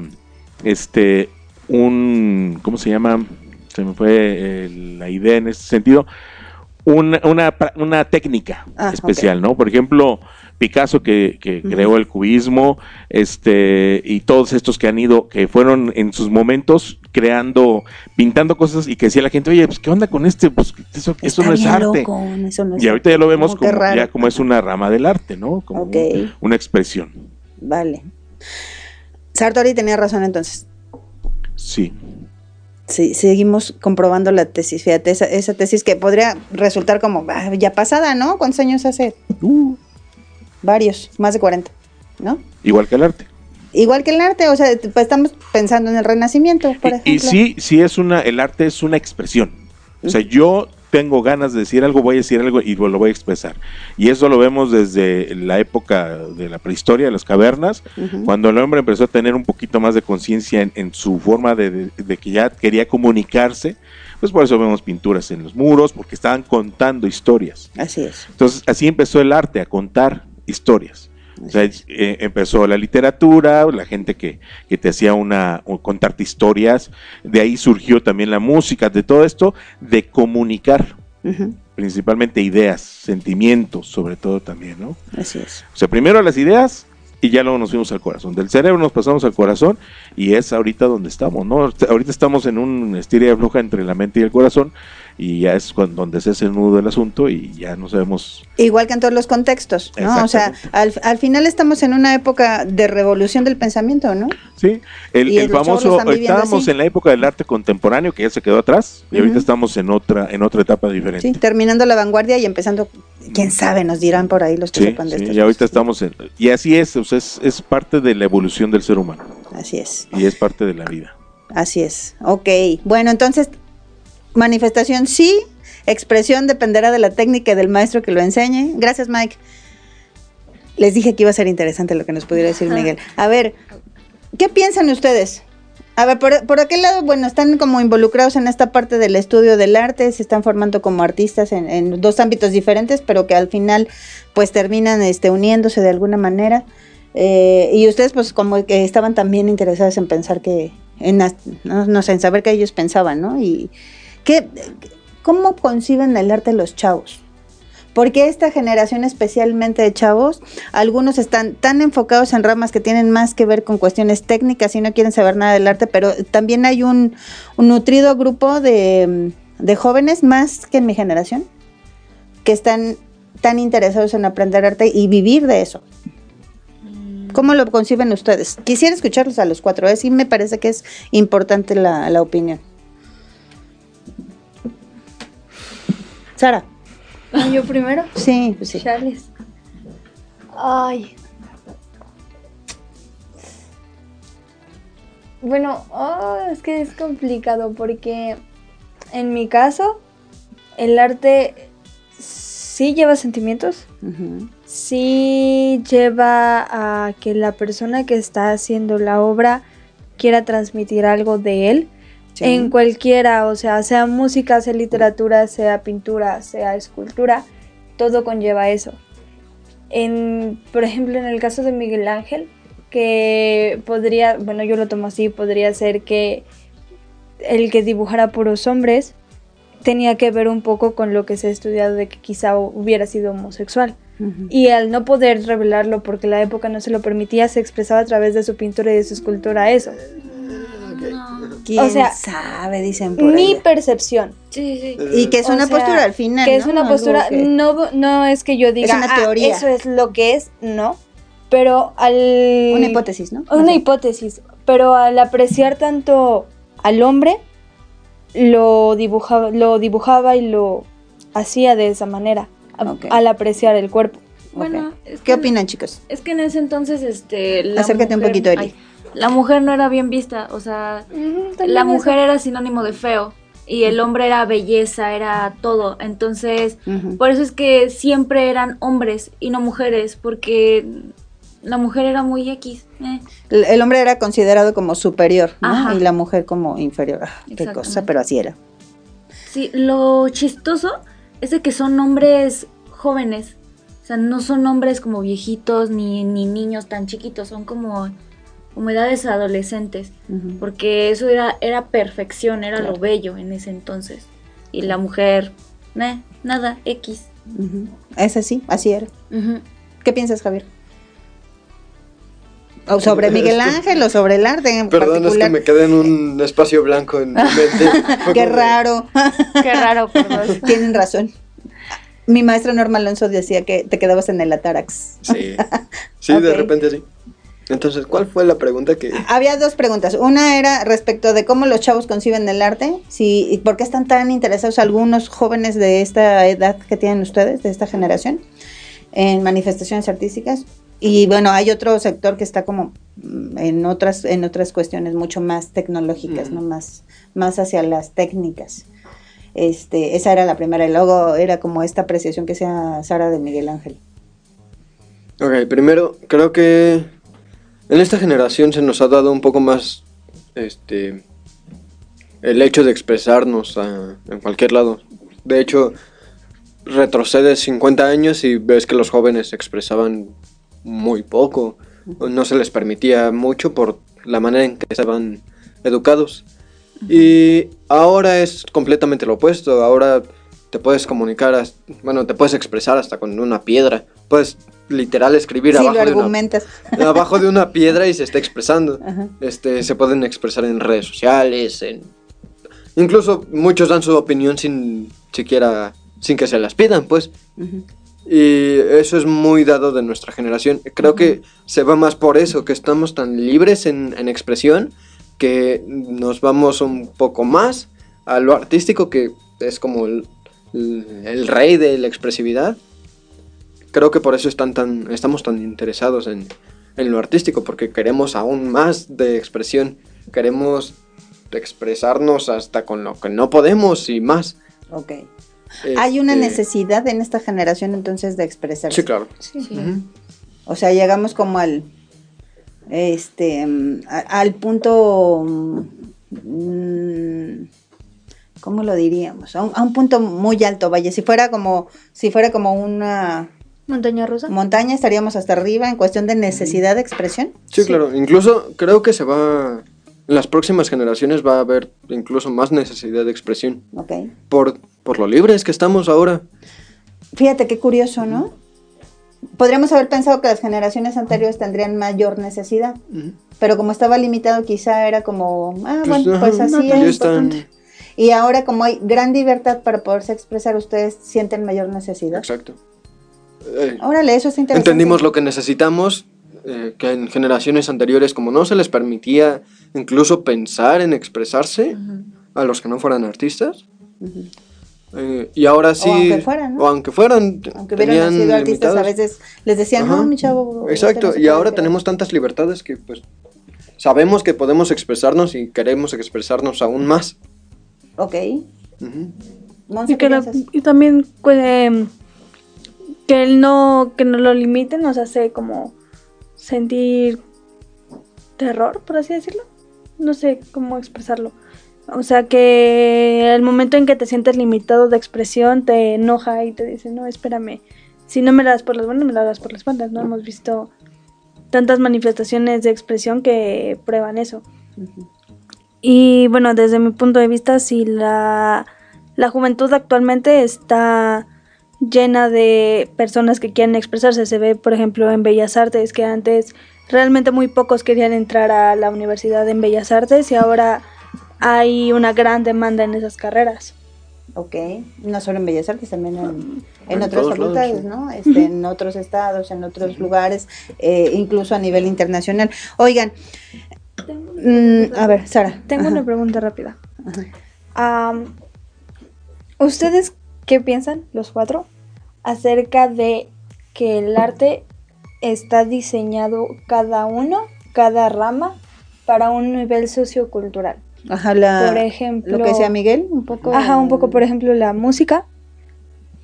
este, un, ¿cómo se llama? Se me fue eh, la idea en este sentido. Una, una, una técnica Ah, especial, ¿no? Por ejemplo, Picasso que, que creó el cubismo, este, y todos estos que han ido, que fueron en sus momentos creando, pintando cosas y que decía la gente, oye, pues qué onda con este, pues eso, eso no es arte. loco, eso no es Y ahorita ya lo vemos Como ya como es una rama del arte, ¿no? Como un- una expresión. Vale. Sartori tenía razón entonces. Sí. Sí, seguimos comprobando la tesis. Fíjate, esa, esa tesis que podría resultar como ah, ya pasada, ¿no? ¿Cuántos años hace? Uh, Varios, más de 40, ¿no? igual que el arte. Igual que el arte, o sea, pues estamos pensando en el Renacimiento, por ejemplo. Y, y sí, sí es una, el arte es una expresión. O sea, yo tengo ganas de decir algo, voy a decir algo y lo voy a expresar. Y eso lo vemos desde la época de la prehistoria, de las cavernas, cuando el hombre empezó a tener un poquito más de conciencia en, en su forma de, de- de que ya quería comunicarse. Pues por eso vemos pinturas en los muros, porque estaban contando historias. Así es. Entonces, así empezó el arte, a contar historias. O sea, eh, empezó la literatura, la gente que, que te hacía una, contarte historias, de ahí surgió también la música, de todo esto, de comunicar principalmente ideas, sentimientos, sobre todo también, ¿no? Así es. O sea, primero las ideas y ya luego nos fuimos al corazón. Del cerebro nos pasamos al corazón y es ahorita donde estamos, ¿no? Ahorita estamos en un estiria floja entre la mente y el corazón y ya es cuando, donde se hace el nudo del asunto y ya no sabemos Igual que en todos los contextos, ¿no? O sea, al, al final estamos en una época de revolución del pensamiento, ¿no? Sí, el, el famoso, estábamos así. en la época del arte contemporáneo que ya se quedó atrás y ahorita estamos en otra en otra etapa diferente. Sí, terminando la vanguardia y empezando, quién sabe, nos dirán por ahí los que Sí, sepan de sí, y ahorita estamos en... Y así es, o sea, es, es parte de la evolución del ser humano Así es. y es parte de la vida. Así es. Ok. Bueno, entonces, manifestación sí, expresión dependerá de la técnica y del maestro que lo enseñe. Gracias, Mike. Les dije que iba a ser interesante lo que nos pudiera decir Miguel. A ver, ¿qué piensan ustedes? A ver, por, por aquel lado, bueno, están como involucrados en esta parte del estudio del arte, se están formando como artistas en, en dos ámbitos diferentes, pero que al final pues terminan este, uniéndose de alguna manera. Eh, y ustedes pues como que estaban también interesados en pensar que, en, no sé, en saber qué ellos pensaban, ¿no? Y ¿qué, ¿cómo conciben el arte los chavos? Porque esta generación especialmente de chavos, algunos están tan enfocados en ramas que tienen más que ver con cuestiones técnicas y no quieren saber nada del arte, pero también hay un, nutrido grupo de, jóvenes, más que en mi generación, que están tan interesados en aprender arte y vivir de eso. ¿Cómo lo conciben ustedes? Quisiera escucharlos a los cuatro, ¿eh? sí me parece que es importante la opinión. Sara, Ah, ¿Yo primero? sí, pues sí. Chales. Ay. Bueno, ah, es que es complicado porque en mi caso el arte sí lleva sentimientos, sí lleva a que la persona que está haciendo la obra quiera transmitir algo de él Sí. en cualquiera, o sea, sea música, sea literatura, sea pintura, sea escultura, todo conlleva eso. En, por ejemplo, en el caso de Miguel Ángel, que podría, bueno, yo lo tomo así, podría ser que el que dibujara puros hombres tenía que ver un poco con lo que se ha estudiado de que quizá hubiera sido homosexual. Y al no poder revelarlo porque la época no se lo permitía, se expresaba a través de su pintura y de su escultura eso. ¿Quién o sea, sabe? Dicen por Mi ahí. percepción. Sí, sí. Y que es O una sea, postura al final. Que es ¿no? una postura, que- no, no es que yo diga, una "Ah, teoría". eso es lo que es, no. Pero al... Una hipótesis, ¿no? Una hipótesis. Pero al apreciar tanto al hombre, lo dibujaba, lo dibujaba y lo hacía de esa manera. a-. Al apreciar el cuerpo. Bueno, es que ¿Qué opinan, chicos? Es que en ese entonces, este. la Acércate un poquito, Eli. ay, la mujer no era bien vista, o sea, la mujer era sinónimo de feo y el hombre era belleza, era todo. Entonces, por eso es que siempre eran hombres y no mujeres, porque la mujer era muy X. eh. El, el hombre era considerado como superior, ¿no? Y la mujer como inferior. Ah, qué cosa, pero así era. Sí, lo chistoso es de que son hombres jóvenes. O sea, no son hombres como viejitos ni, ni niños tan chiquitos, son como, como edades adolescentes. Porque eso era, era perfección, era Claro. lo bello en ese entonces. Y la mujer, eh, nada, X. Ujú. Es así, así era. ¿Qué piensas, Javier? ¿O sobre Miguel Ángel o sobre el arte en Perdón, es que me quedé en un espacio blanco en mi mente. Qué raro. Qué raro, perdón. Tienen razón. Mi maestra Norma Alonso decía que te quedabas en el Atarax. Sí, sí, de repente sí. Entonces, ¿cuál fue la pregunta que...? Había dos preguntas. Una era respecto de cómo los chavos conciben el arte, si, y por qué están tan interesados algunos jóvenes de esta edad que tienen ustedes, de esta generación, en manifestaciones artísticas. Y bueno, hay otro sector que está como mm, en otras, en otras cuestiones mucho más tecnológicas, Mm. ¿no? Más, más hacia las técnicas. Este, esa era la primera, y luego era como esta apreciación que sea Sara de Miguel Ángel. Ok, primero, creo que en esta generación se nos ha dado un poco más este el hecho de expresarnos en cualquier lado. De hecho, retrocedes 50 años y ves que los jóvenes se expresaban muy poco, no se les permitía mucho por la manera en que estaban educados. Y ahora es completamente lo opuesto, ahora te puedes comunicar, bueno, te puedes expresar hasta con una piedra, puedes literal escribir abajo de una abajo de una piedra y se está expresando. Ajá. Este, se pueden expresar en redes sociales, en incluso muchos dan su opinión sin siquiera sin que se las pidan, pues. Y eso es muy dado de nuestra generación. Creo que se va más por eso, que estamos tan libres en, en expresión, que nos vamos un poco más a lo artístico, que es como el, el- rey de la expresividad. Creo que por eso están tan, estamos tan interesados en, en lo artístico, porque queremos aún más de expresión. Queremos expresarnos hasta con lo que no podemos y más. Ok. ¿Hay una Este, necesidad en esta generación entonces de expresarse? Sí, claro. Sí. O sea, llegamos como al este mm, a- al punto mm, ¿cómo lo diríamos? A un, a un punto muy alto, vaya, si fuera como si fuera como una Montaña rusa. montaña estaríamos hasta arriba en cuestión de necesidad de expresión. Sí, claro. Incluso creo que se va. En las próximas generaciones va a haber incluso más necesidad de expresión. Ok. Por, por lo libres que estamos ahora. Fíjate qué curioso, ¿no? Podríamos haber pensado que las generaciones anteriores tendrían mayor necesidad, pero como estaba limitado quizá era como, ah, Pues, bueno, ajá, pues así ya es. están- Y ahora como hay gran libertad para poderse expresar, ustedes sienten mayor necesidad. Exacto. Eh, Órale, eso es interesante. entendimos lo que necesitamos, eh, que en generaciones anteriores, como no se les permitía incluso pensar en expresarse a los que no fueran artistas, Ujú. eh, y ahora sí, aunque fueran, ¿no? o aunque fueran, Aunque hubieran sido artistas, a veces les decían, Ajá. no, mi chavo. Exacto, y ahora quedar". tenemos tantas libertades que pues sabemos que podemos expresarnos y queremos expresarnos aún más. Ok. Monse, Y, ¿qué que la- piensas? y también pues, em, que él no, que no lo limiten nos hace como sentir terror, por así decirlo. No sé cómo expresarlo. O sea que el momento en que te sientes limitado de expresión te enoja y te dice, no, espérame, si no me la das por las buenas, me la das por las malas, ¿no? Hemos visto tantas manifestaciones de expresión que prueban eso. Y bueno, desde mi punto de vista, si la, la juventud actualmente está llena de personas que quieren expresarse. Se ve, por ejemplo, en Bellas Artes, que antes realmente muy pocos querían entrar a la universidad en Bellas Artes y ahora hay una gran demanda en esas carreras. Ok, no solo en Bellas Artes, también en, en En otras lados, facultades, sí. ¿no? Este, En otros estados, en otros lugares, eh, incluso a nivel internacional. Oigan, mm, a ver, Sara. Tengo Ajá, una pregunta rápida. ¿Ustedes qué piensan, los cuatro, acerca de que el arte está diseñado cada uno, cada rama, para un nivel sociocultural? Ajá, la, Por ejemplo, lo que decía Miguel, un poco. Ajá, un poco, por ejemplo, la música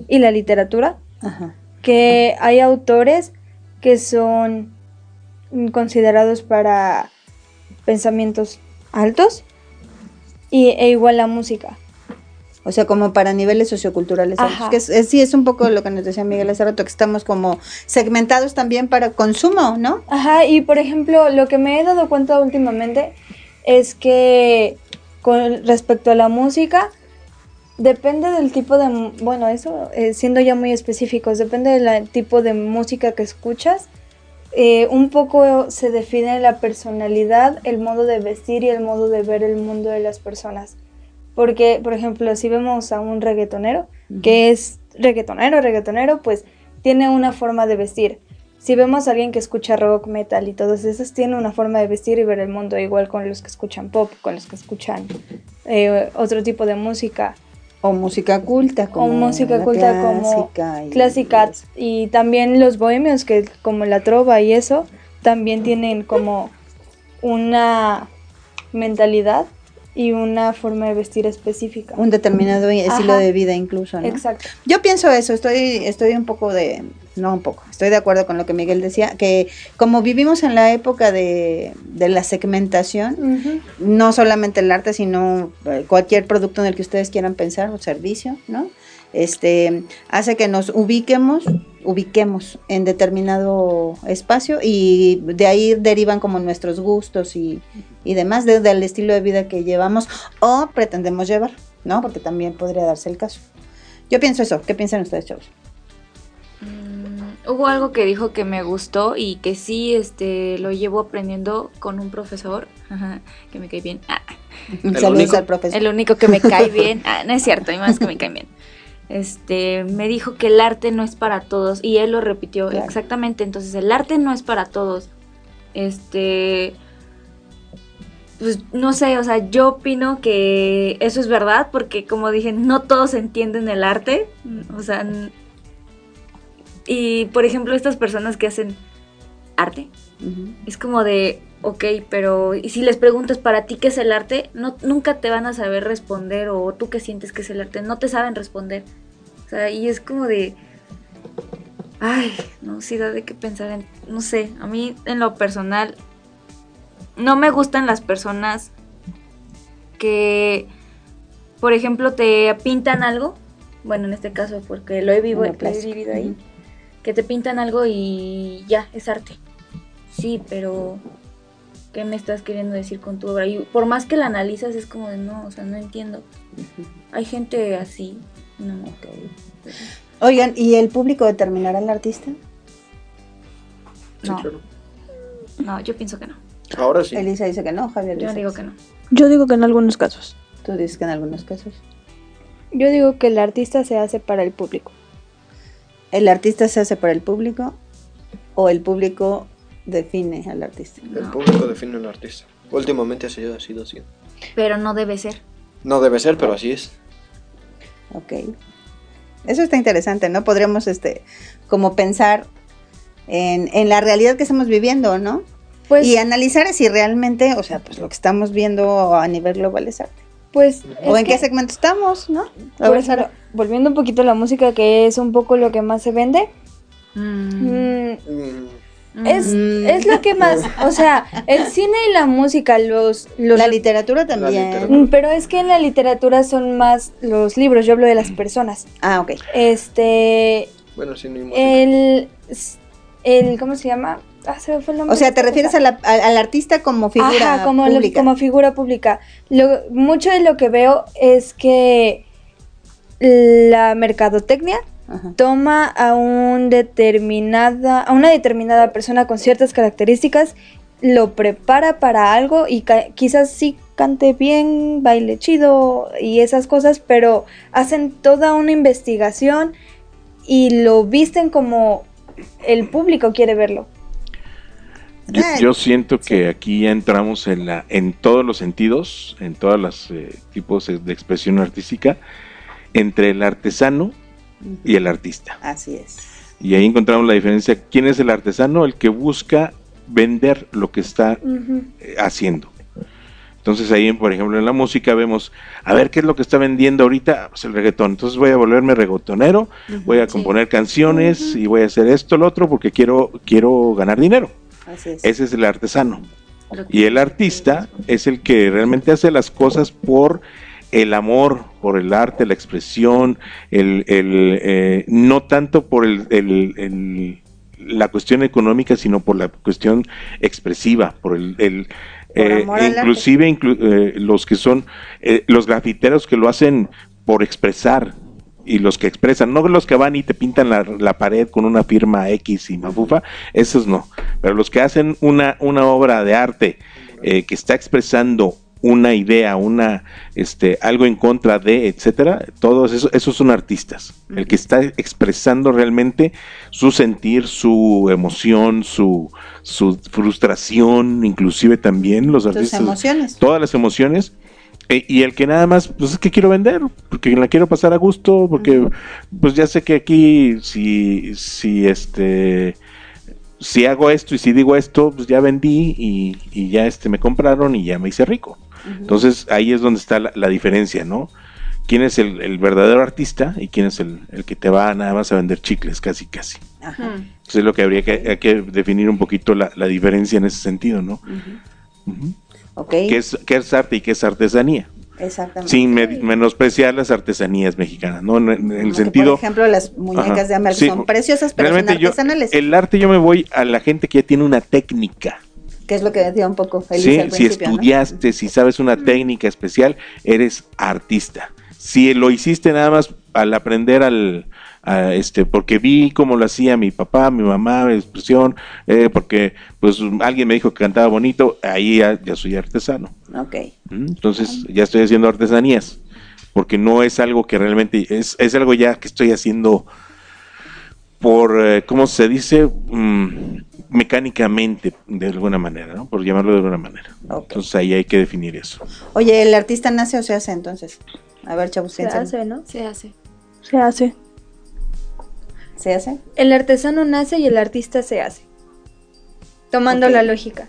y la literatura, Ajá. que hay autores que son considerados para pensamientos altos y, e igual la música. O sea, como para niveles socioculturales. altos, Ajá. Que es, es- sí, es un poco lo que nos decía Miguel hace rato, que estamos como segmentados también para consumo, ¿no? Ajá, y por ejemplo, lo que me he dado cuenta últimamente es que con respecto a la música, depende del tipo de, bueno, eso eh, siendo ya muy específicos, depende del tipo de música que escuchas. Eh, un poco se define la personalidad, el modo de vestir y el modo de ver el mundo de las personas. Porque, por ejemplo, si vemos a un reggaetonero, que es reggaetonero, reggaetonero, pues tiene una forma de vestir. Si vemos a alguien que escucha rock, metal y todos esos, tiene una forma de vestir y ver el mundo igual con los que escuchan pop, con los que escuchan eh, otro tipo de música. O música culta, como. o música culta como clásica y- clásica. Y también los bohemios, que como la trova y eso, también tienen como una mentalidad y una forma de vestir específica. Un determinado estilo Ajá. de vida incluso, ¿no? Exacto. Yo pienso eso, estoy, estoy un poco de, no un poco, estoy de acuerdo con lo que Miguel decía, que como vivimos en la época de, de la segmentación, no solamente el arte, sino eh, cualquier producto en el que ustedes quieran pensar o servicio, ¿no? Este hace que nos ubiquemos, ubiquemos en determinado espacio y de ahí derivan como nuestros gustos y, y demás de- del estilo de vida que llevamos o pretendemos llevar, ¿no? Porque también podría darse el caso. Yo pienso eso. ¿Qué piensan ustedes, chavos? Hubo algo que dijo que me gustó y que sí este lo llevo aprendiendo con un profesor ajá, que me cae bien. Ah, Saludos único? al profesor. el único que me cae bien. Ah, no es cierto, hay más que me caen bien. Este, me dijo que el arte no es para todos y él lo repitió Claro. exactamente. Entonces, el arte no es para todos. Este, pues no sé, o sea, yo opino que eso es verdad porque como dije, no todos entienden el arte, o sea, y por ejemplo, estas personas que hacen arte, es como de, ok, pero y si les preguntas para ti qué es el arte, no, nunca te van a saber responder o tú qué sientes que es el arte, no te saben responder. O sea, y es como de... Ay, no, sí da de qué pensar en... No sé, a mí en lo personal no me gustan las personas que, por ejemplo, te pintan algo. Bueno, en este caso, porque lo he, vivo, lo he vivido ahí. Que te pintan algo y ya, es arte. Sí, pero ¿qué me estás queriendo decir con tu obra? Y por más que la analizas, es como de no, o sea, no entiendo. Hay gente así. No, Oigan, ¿y el público determinará al artista? Sí, no, claro. no, yo pienso que no. Ahora sí. Elisa dice que no, Javier Yo dice digo que no. Yo digo que en algunos casos. Tú dices que en algunos casos. Yo digo que el artista se hace para el público. ¿El artista se hace para el público o el público define al artista? El No. público define al artista. Últimamente ha sido, sido así. Pero no debe ser. No debe ser, pero así es. Ok. Eso está interesante, ¿no? Podríamos, este, como pensar en, en la realidad que estamos viviendo, ¿no? Pues, y analizar si realmente, o sea, pues lo que estamos viendo a nivel global es arte. pues o en que, qué segmento estamos, ¿no? A volviendo un poquito a la música, que es un poco lo que más se vende, Mm, mm, Mm, es, Mm. es lo que más, o sea, el cine y la música, los... los La literatura también. literatura. Pero es que en la literatura son más los libros, yo hablo de las personas. Ah, ok. Este, bueno, sí, no hay música. el, el, ¿cómo se llama? Ah, se me fue el nombre O sea, te refieres a la- a- al artista como figura Ajá, como, lo- pública. como figura pública. Lo- mucho de lo que veo es que la mercadotecnia Ajá. toma a un determinada a una determinada persona con ciertas características lo prepara para algo y ca- quizás sí cante bien baile chido y esas cosas pero hacen toda una investigación y lo visten como el público quiere verlo Yo, Ah, yo siento que aquí ya entramos en, la, en todos los sentidos, en todos los eh, tipos de expresión artística, entre el artesano y el artista. Así es. Y ahí encontramos la diferencia. ¿Quién es el artesano? El que busca vender lo que está eh, haciendo. Entonces ahí, por ejemplo, en la música vemos, a ver, ¿qué es lo que está vendiendo ahorita? Pues el reggaetón. Entonces voy a volverme reggaetonero, voy a Sí. componer canciones y voy a hacer esto, lo otro, porque quiero, quiero ganar dinero. Así es. Ese es el artesano. Y el artista es el que realmente hace las cosas por el amor, por el arte, la expresión, el, el, eh, no tanto por el, el- el- la cuestión económica, sino por la cuestión expresiva, por el... eh, inclusive inclu- eh, los que son eh, los grafiteros que lo hacen por expresar y los que expresan, no los que van y te pintan la, la pared con una firma X y mafufa, esos no, pero los que hacen una, una obra de arte eh, que está expresando una idea, una este algo en contra de, etcétera, todos esos, esos son artistas. El que está expresando realmente su sentir, su emoción, su, su frustración, inclusive también los artistas emociones. todas las emociones. eh, y el que nada más, pues es que quiero vender, porque la quiero pasar a gusto, porque pues ya sé que aquí si, si este, si hago esto y si digo esto, pues ya vendí y, y ya este me compraron y ya me hice rico. Entonces ahí es donde está la, la diferencia, ¿no? ¿Quién es el, el verdadero artista y quién es el, el que te va nada más a vender chicles, casi, casi? Ajá. Entonces es lo que habría que, hay que definir un poquito la, la diferencia en ese sentido, ¿no? Ujú. Ok. ¿Qué es, qué es arte y qué es artesanía? Exactamente. Sin me- menospreciar las artesanías mexicanas, ¿no? En, en el sentido... Por ejemplo, las muñecas Ajá, de Amer sí, son preciosas, pero son Realmente yo, artesanales. el arte yo me voy a la gente que ya tiene una técnica. Que es lo que decía un poco Elisa ¿sí? al Si principio, ¿no? estudiaste, si sabes una técnica especial, eres artista. Si lo hiciste nada más al aprender al... a este porque vi cómo lo hacía mi papá, mi mamá, la expresión, eh, porque pues alguien me dijo que cantaba bonito, ahí ya, ya soy artesano. Ok. ¿Mm? Entonces ya estoy haciendo artesanías, porque no es algo que realmente, es, es algo ya que estoy haciendo por, eh, ¿cómo se dice? Mm, mecánicamente, de alguna manera, ¿no? Por llamarlo de alguna manera. Entonces ahí hay que definir eso. Oye, ¿el artista nace o se hace entonces? A ver, chavos, se hace no Se hace. se hace ¿Se hace? el artesano nace y el artista se hace tomando la lógica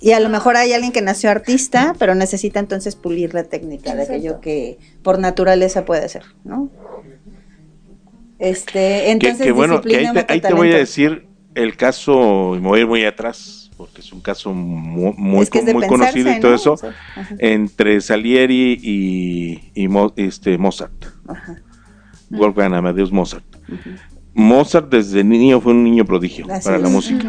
Y a lo mejor hay alguien que nació artista, pero necesita entonces pulir la técnica de aquello que por naturaleza puede ser, ¿no? Este, entonces, que, bueno, que ahí, disciplina te, ahí mata te voy a decir el caso, y me voy a ir muy atrás, porque es un caso mu- muy, Es que es de muy pensarse, conocido y todo ¿no? eso, entre Salieri y, y Mo- este, Mozart. ajá. Wolfgang Amadeus Mozart. Mozart desde niño fue un niño prodigio Así para la música.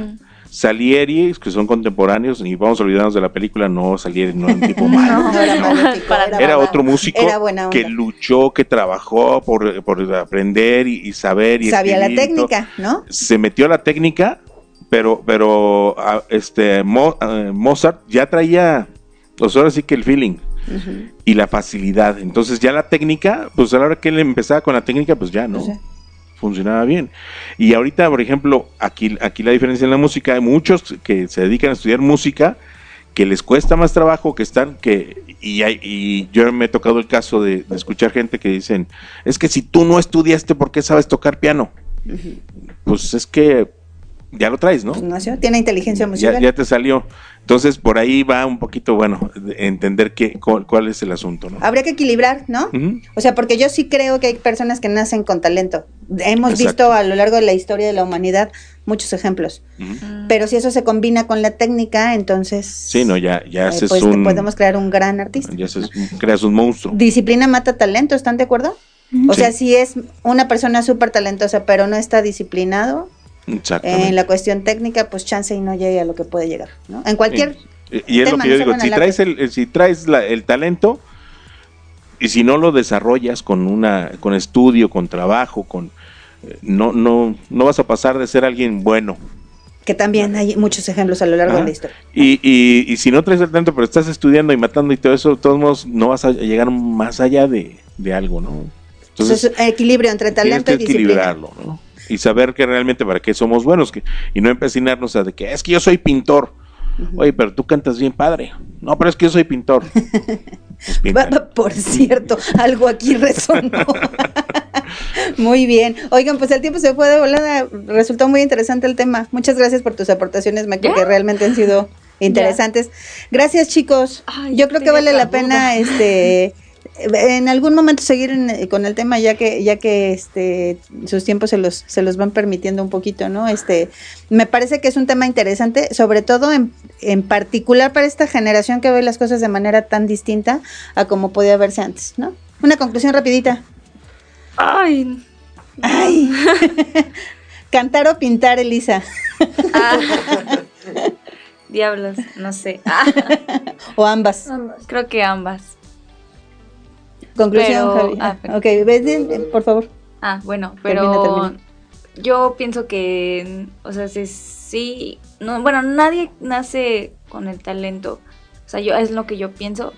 Salieri, que son contemporáneos, y vamos a olvidarnos de la película, no, Salieri no era un tipo malo. No, era era, otro músico era que luchó, que trabajó por, por aprender y, y saber y Sabía la técnica, ¿no? Se metió a la técnica, pero, pero ah, este Mo- ah, Mozart ya traía, pues ahora sí que el feeling y la facilidad. Entonces ya la técnica, pues a la hora que él empezaba con la técnica, pues ya no Pues ya. Funcionaba bien. Y ahorita, por ejemplo, aquí, aquí la diferencia en la música, hay muchos que se dedican a estudiar música que les cuesta más trabajo, que están, que, y, hay- y yo me he tocado el caso de, de escuchar gente que dicen, es que si tú no estudiaste, ¿por qué sabes tocar piano? Pues es que ya lo traes, ¿no? Pues nació, tiene inteligencia Ya, musical. ya te salió. Entonces, por ahí va un poquito, bueno, de entender qué, cuál, cuál es el asunto, ¿no? Habría que equilibrar, ¿no? O sea, porque yo sí creo que hay personas que nacen con talento. Hemos Exacto. visto a lo largo de la historia de la humanidad muchos ejemplos. Ujú. Pero si eso se combina con la técnica, entonces Sí, no, ya, ya eh, haces pues, un... podemos crear un gran artista. Ya haces- creas un monstruo. Disciplina mata talento, ¿están de acuerdo? O Sí. sea, si es una persona súper talentosa, pero no está disciplinado. En la cuestión técnica, pues chance y no llegue a lo que puede llegar, ¿no? En cualquier... Y- Y es tema, lo que no yo solo digo, si traes, el, el- si traes la- el talento y si no lo desarrollas con una con estudio, con trabajo, con eh, no no no vas a pasar de ser alguien bueno. Que también hay muchos ejemplos a lo largo Ajá. de la historia. Y, y, y si no traes el talento, pero estás estudiando y matando y todo eso, de todos modos no vas a llegar más allá de, de algo, ¿no? Entonces, equilibrio entre talento que y disciplina. equilibrarlo, ¿no? Y saber que realmente para qué somos buenos que, y no empecinarnos a de que es que yo soy pintor. Oye, pero tú cantas bien padre. No, pero es que yo soy pintor. Pues Por cierto, algo aquí resonó. muy bien. Oigan, pues el tiempo se fue de volada. Resultó muy interesante el tema. Muchas gracias por tus aportaciones, Mac, porque realmente han sido interesantes. Gracias, chicos. Ay, Yo creo que vale la pena este en algún momento seguir en- con el tema ya que ya que este sus tiempos se los se los van permitiendo un poquito no este me parece que es un tema interesante sobre todo en, en particular para esta generación que ve las cosas de manera tan distinta a como podía verse antes no una conclusión rapidita Ay, ay cantar o pintar Elisa ah. diablos, no sé. Ah, o ambas Ambas. creo que ambas. Conclusión Pero- Javi. ah, ok bien, por favor Ah, bueno, Termina, pero termina. yo pienso que, o sea, sí, sí, no, bueno, nadie nace con el talento. O sea, yo es lo que yo pienso,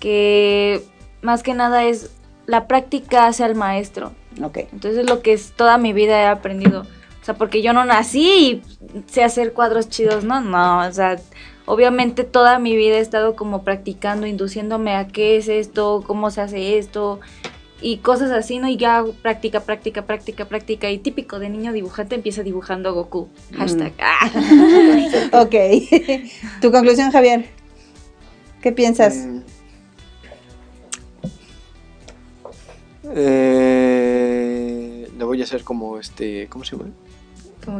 que más que nada es la práctica hace al maestro. ok Entonces es lo que es toda mi vida he aprendido. O sea, porque yo no nací y sé hacer cuadros chidos, no, no, o sea, obviamente toda mi vida he estado como practicando, induciéndome a qué es esto, cómo se hace esto y cosas así, ¿no? Y ya práctica, práctica, práctica, práctica y típico de niño dibujante empieza dibujando a Goku. Hashtag. ah. Ok. ¿Tu conclusión, Javier? ¿Qué piensas? Mm. Eh, la voy a hacer como este, ¿cómo se llama?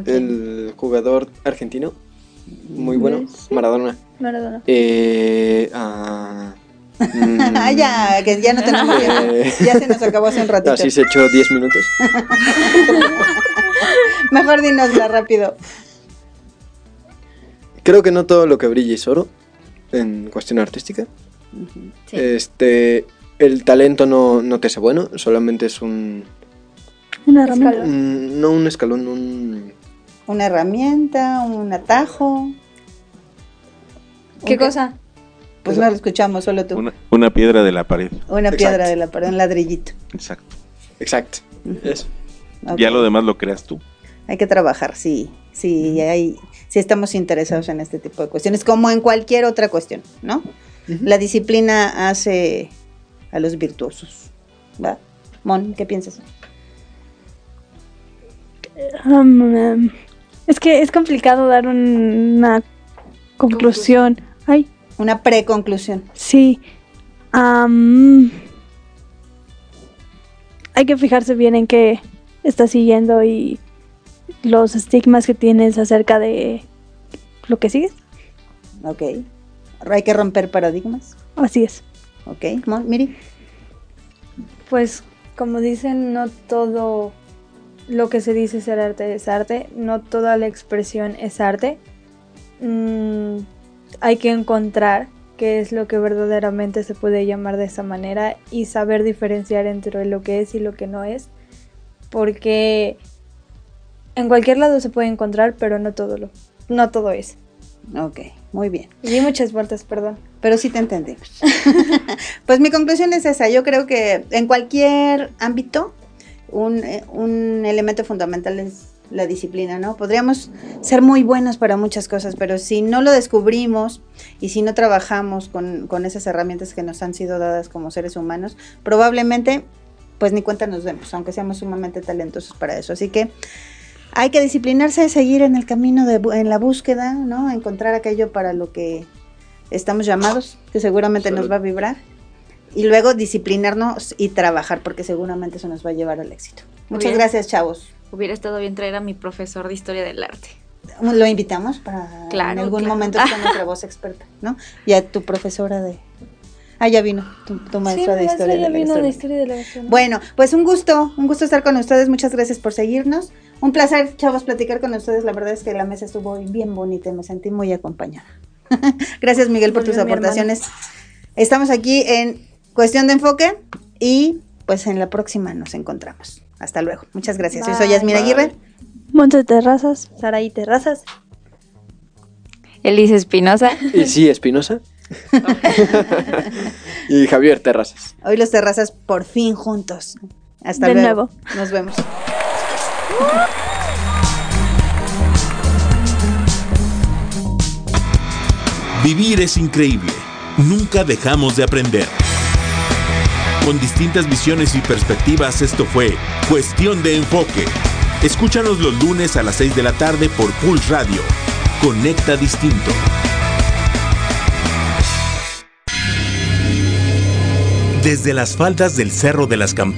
El jugador argentino, muy bueno, Messi. Maradona. Maradona. Eh, ah, mm, Ah, ya, que ya no tenemos tiempo. Eh. Ya se nos acabó hace un ratito. Así se echó 10 minutos. Mejor dinosla rápido. Creo que no todo lo que brilla es oro en cuestión artística. Sí. Este, el talento no, no te hace bueno, solamente es un, Una herramienta. un- no un escalón, un Una herramienta, un atajo. ¿Qué Un- cosa? Pues no lo escuchamos, solo tú. Una, Una, una piedra de la pared. Exacto. piedra de la pared, un ladrillito. Exacto. exacto. Eso. Ya lo demás lo creas tú. Hay que trabajar, sí. Sí, hay, sí estamos interesados en este tipo de cuestiones, como en cualquier otra cuestión, ¿no? La disciplina hace a los virtuosos. ¿Va? Mon, ¿qué piensas? Um, um, es que es complicado dar una conclusión. Ay, Una preconclusión. sí. Hay que fijarse bien en qué estás siguiendo y los estigmas que tienes acerca de lo que sigues. Ok. Hay que romper paradigmas. Así es. Ok. Miri. Pues como dicen, no todo lo que se dice ser arte es arte, no toda la expresión es arte. Mm, hay que encontrar qué es lo que verdaderamente se puede llamar de esa manera y saber diferenciar entre lo que es y lo que no es, porque en cualquier lado se puede encontrar, pero no todo lo, no todo es. Ok. Muy bien. Di muchas vueltas, perdón. Pero sí te entendimos. pues mi conclusión es esa. Yo creo que en cualquier ámbito un, eh, un elemento fundamental es la disciplina, ¿no? Podríamos ser muy buenos para muchas cosas, pero si no lo descubrimos y si no trabajamos con, con esas herramientas que nos han sido dadas como seres humanos, probablemente pues ni cuenta nos demos, aunque seamos sumamente talentosos para eso. Así que hay que disciplinarse, seguir en el camino de en la búsqueda, ¿no? Encontrar aquello para lo que estamos llamados, que seguramente nos va a vibrar. Y luego disciplinarnos y trabajar, porque seguramente eso nos va a llevar al éxito. Muchas bien. gracias, chavos. Hubiera estado bien traer a mi profesor de historia del arte. Lo invitamos para Claro, en algún claro. momento ser nuestra voz experta, ¿no? Y a tu profesora de... Ah, ya vino, tu, tu maestra de historia. ya de vino de historia de la gastronomía. Bueno, pues un gusto, un gusto estar con ustedes. Muchas gracias por seguirnos. Un placer, chavos, platicar con ustedes. La verdad es que la mesa estuvo bien bonita y me sentí muy acompañada. gracias, Miguel, por tus Volvió aportaciones. Estamos aquí en Cuestión de Enfoque y pues en la próxima nos encontramos. Hasta luego. Muchas gracias. Yo soy Bye. Yasmina Aguirre. Monte Terrazas. Saraí Terrazas. Elisa Espinosa. Y sí, Espinosa. y Javier Terrazas. Hoy los terrazas por fin juntos. Hasta De luego. nuevo. Nos vemos. Vivir es increíble. Nunca dejamos de aprender. Con distintas visiones y perspectivas, esto fue Cuestión de Enfoque. Escúchanos los lunes a las 6 de la tarde por Pulse Radio. Conecta Distinto. Desde las faldas del Cerro de las Campanas,